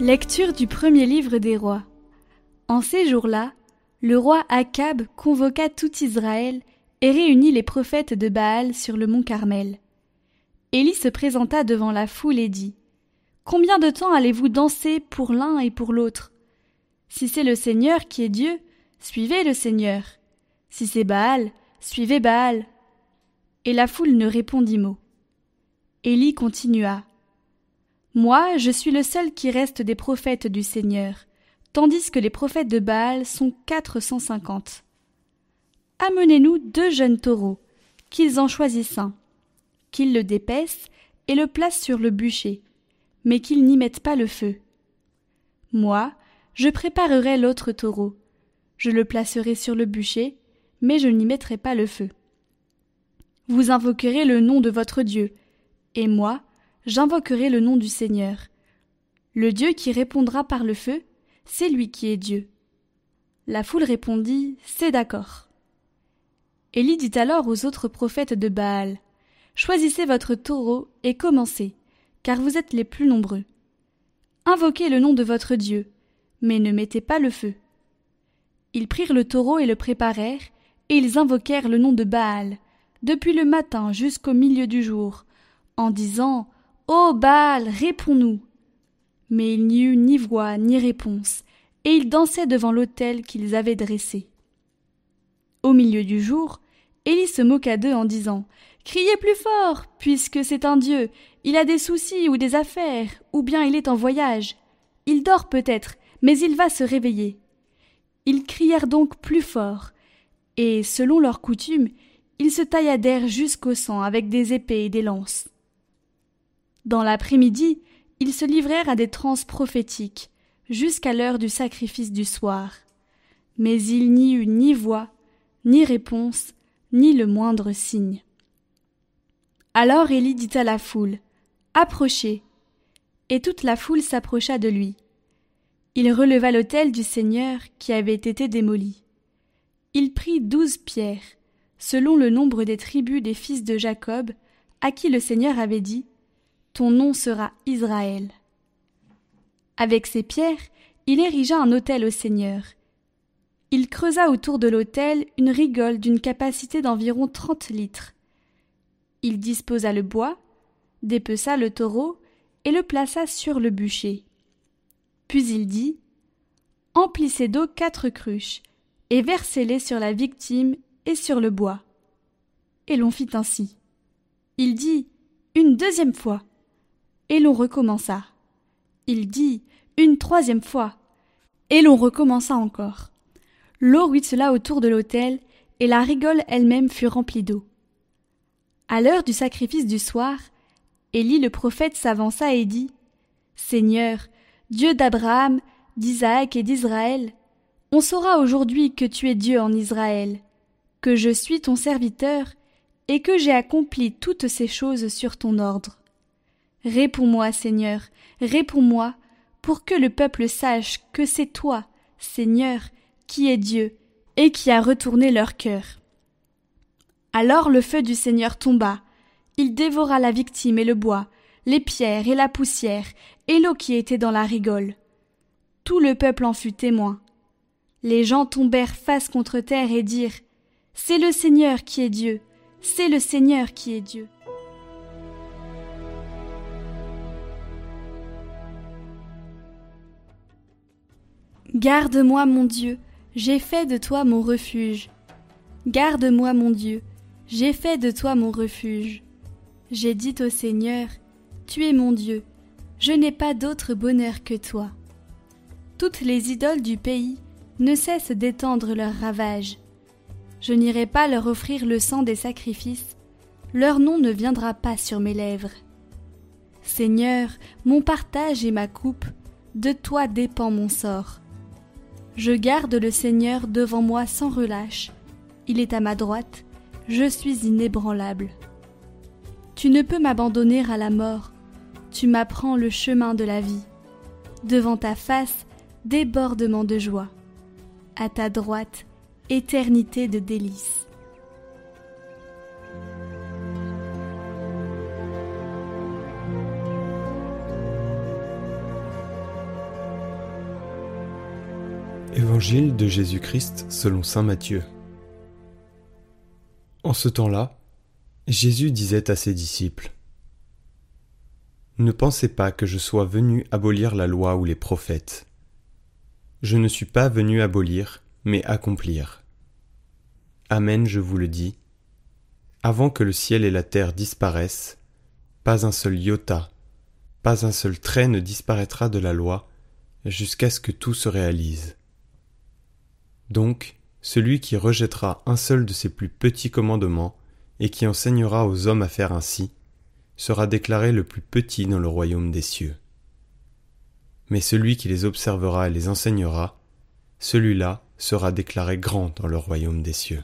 Lecture du premier livre des rois. En ces jours-là, le roi Akab convoqua tout Israël et réunit les prophètes de Baal sur le mont Carmel. Élie se présenta devant la foule et dit Combien de temps allez-vous danser pour l'un et pour l'autre? Si c'est le Seigneur qui est Dieu, suivez le Seigneur. Si c'est Baal, suivez Baal. Et la foule ne répondit mot. Élie continua. Moi, je suis le seul qui reste des prophètes du Seigneur, tandis que les prophètes de Baal sont quatre cent cinquante. Amenez-nous deux jeunes taureaux, qu'ils en choisissent un, qu'ils le dépaissent et le placent sur le bûcher, mais qu'ils n'y mettent pas le feu. Moi, je préparerai l'autre taureau, je le placerai sur le bûcher, mais je n'y mettrai pas le feu. Vous invoquerez le nom de votre Dieu, et moi, j'invoquerai le nom du Seigneur. Le Dieu qui répondra par le feu, c'est lui qui est Dieu. La foule répondit C'est d'accord. Élie dit alors aux autres prophètes de Baal Choisissez votre taureau et commencez, car vous êtes les plus nombreux. Invoquez le nom de votre Dieu, mais ne mettez pas le feu. Ils prirent le taureau et le préparèrent, et ils invoquèrent le nom de Baal, depuis le matin jusqu'au milieu du jour, en disant Ô Baal, réponds-nous. Mais il n'y eut ni voix ni réponse, et ils dansaient devant l'autel qu'ils avaient dressé. Au milieu du jour, Élie se moqua d'eux en disant Criez plus fort, puisque c'est un Dieu, il a des soucis ou des affaires, ou bien il est en voyage. Il dort peut-être, mais il va se réveiller. Ils crièrent donc plus fort, et, selon leur coutume, ils se tailladèrent jusqu'au sang avec des épées et des lances. Dans l'après-midi, ils se livrèrent à des transes prophétiques, jusqu'à l'heure du sacrifice du soir. Mais il n'y eut ni voix, ni réponse, ni le moindre signe. Alors Élie dit à la foule Approchez. Et toute la foule s'approcha de lui. Il releva l'autel du Seigneur qui avait été démoli. Il prit douze pierres, selon le nombre des tribus des fils de Jacob, à qui le Seigneur avait dit Nom sera Israël. Avec ces pierres, il érigea un autel au Seigneur, il creusa autour de l'autel une rigole d'une capacité d'environ trente litres. Il disposa le bois, dépeça le taureau et le plaça sur le bûcher. Puis il dit Emplissez d'eau quatre cruches et versez-les sur la victime et sur le bois. Et l'on fit ainsi. Il dit Une deuxième fois. Et l'on recommença. Il dit Une troisième fois. Et l'on recommença encore. L'eau ruissela autour de l'autel, et la rigole elle-même fut remplie d'eau. À l'heure du sacrifice du soir, Élie le prophète s'avança et dit Seigneur, Dieu d'Abraham, d'Isaac et d'Israël, on saura aujourd'hui que tu es Dieu en Israël, que je suis ton serviteur, et que j'ai accompli toutes ces choses sur ton ordre. Réponds-moi, Seigneur, réponds-moi, pour que le peuple sache que c'est toi, Seigneur, qui est Dieu, et qui a retourné leur cœur. Alors le feu du Seigneur tomba, il dévora la victime et le bois, les pierres et la poussière, et l'eau qui était dans la rigole. Tout le peuple en fut témoin. Les gens tombèrent face contre terre et dirent C'est le Seigneur qui est Dieu, c'est le Seigneur qui est Dieu. Garde-moi, mon Dieu, j'ai fait de toi mon refuge. Garde-moi, mon Dieu, j'ai fait de toi mon refuge. J'ai dit au Seigneur, Tu es mon Dieu, je n'ai pas d'autre bonheur que toi. Toutes les idoles du pays ne cessent d'étendre leurs ravages. Je n'irai pas leur offrir le sang des sacrifices, leur nom ne viendra pas sur mes lèvres. Seigneur, mon partage et ma coupe, de toi dépend mon sort. Je garde le Seigneur devant moi sans relâche. Il est à ma droite, je suis inébranlable. Tu ne peux m'abandonner à la mort, tu m'apprends le chemin de la vie. Devant ta face, débordement de joie. À ta droite, éternité de délices. Évangile de Jésus-Christ selon Saint Matthieu. En ce temps-là, Jésus disait à ses disciples Ne pensez pas que je sois venu abolir la loi ou les prophètes. Je ne suis pas venu abolir, mais accomplir. Amen, je vous le dis. Avant que le ciel et la terre disparaissent, pas un seul iota, pas un seul trait ne disparaîtra de la loi, jusqu'à ce que tout se réalise. Donc, celui qui rejettera un seul de ces plus petits commandements, et qui enseignera aux hommes à faire ainsi, sera déclaré le plus petit dans le royaume des cieux. Mais celui qui les observera et les enseignera, celui-là sera déclaré grand dans le royaume des cieux.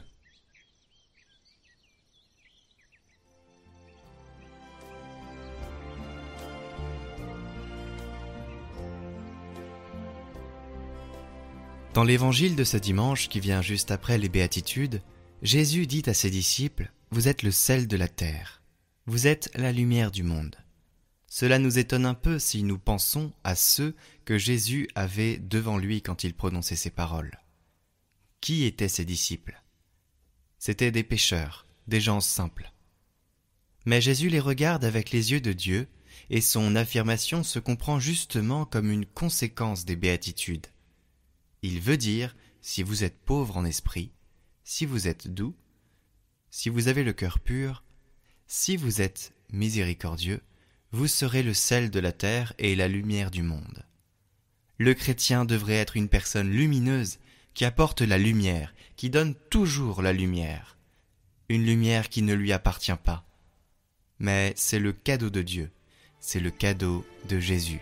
Dans l'évangile de ce dimanche qui vient juste après les béatitudes, Jésus dit à ses disciples, Vous êtes le sel de la terre, vous êtes la lumière du monde. Cela nous étonne un peu si nous pensons à ceux que Jésus avait devant lui quand il prononçait ces paroles. Qui étaient ses disciples? C'étaient des pécheurs, des gens simples. Mais Jésus les regarde avec les yeux de Dieu, et son affirmation se comprend justement comme une conséquence des béatitudes. Il veut dire si vous êtes pauvre en esprit, si vous êtes doux, si vous avez le cœur pur, si vous êtes miséricordieux, vous serez le sel de la terre et la lumière du monde. Le chrétien devrait être une personne lumineuse qui apporte la lumière, qui donne toujours la lumière. Une lumière qui ne lui appartient pas. Mais c'est le cadeau de Dieu, c'est le cadeau de Jésus.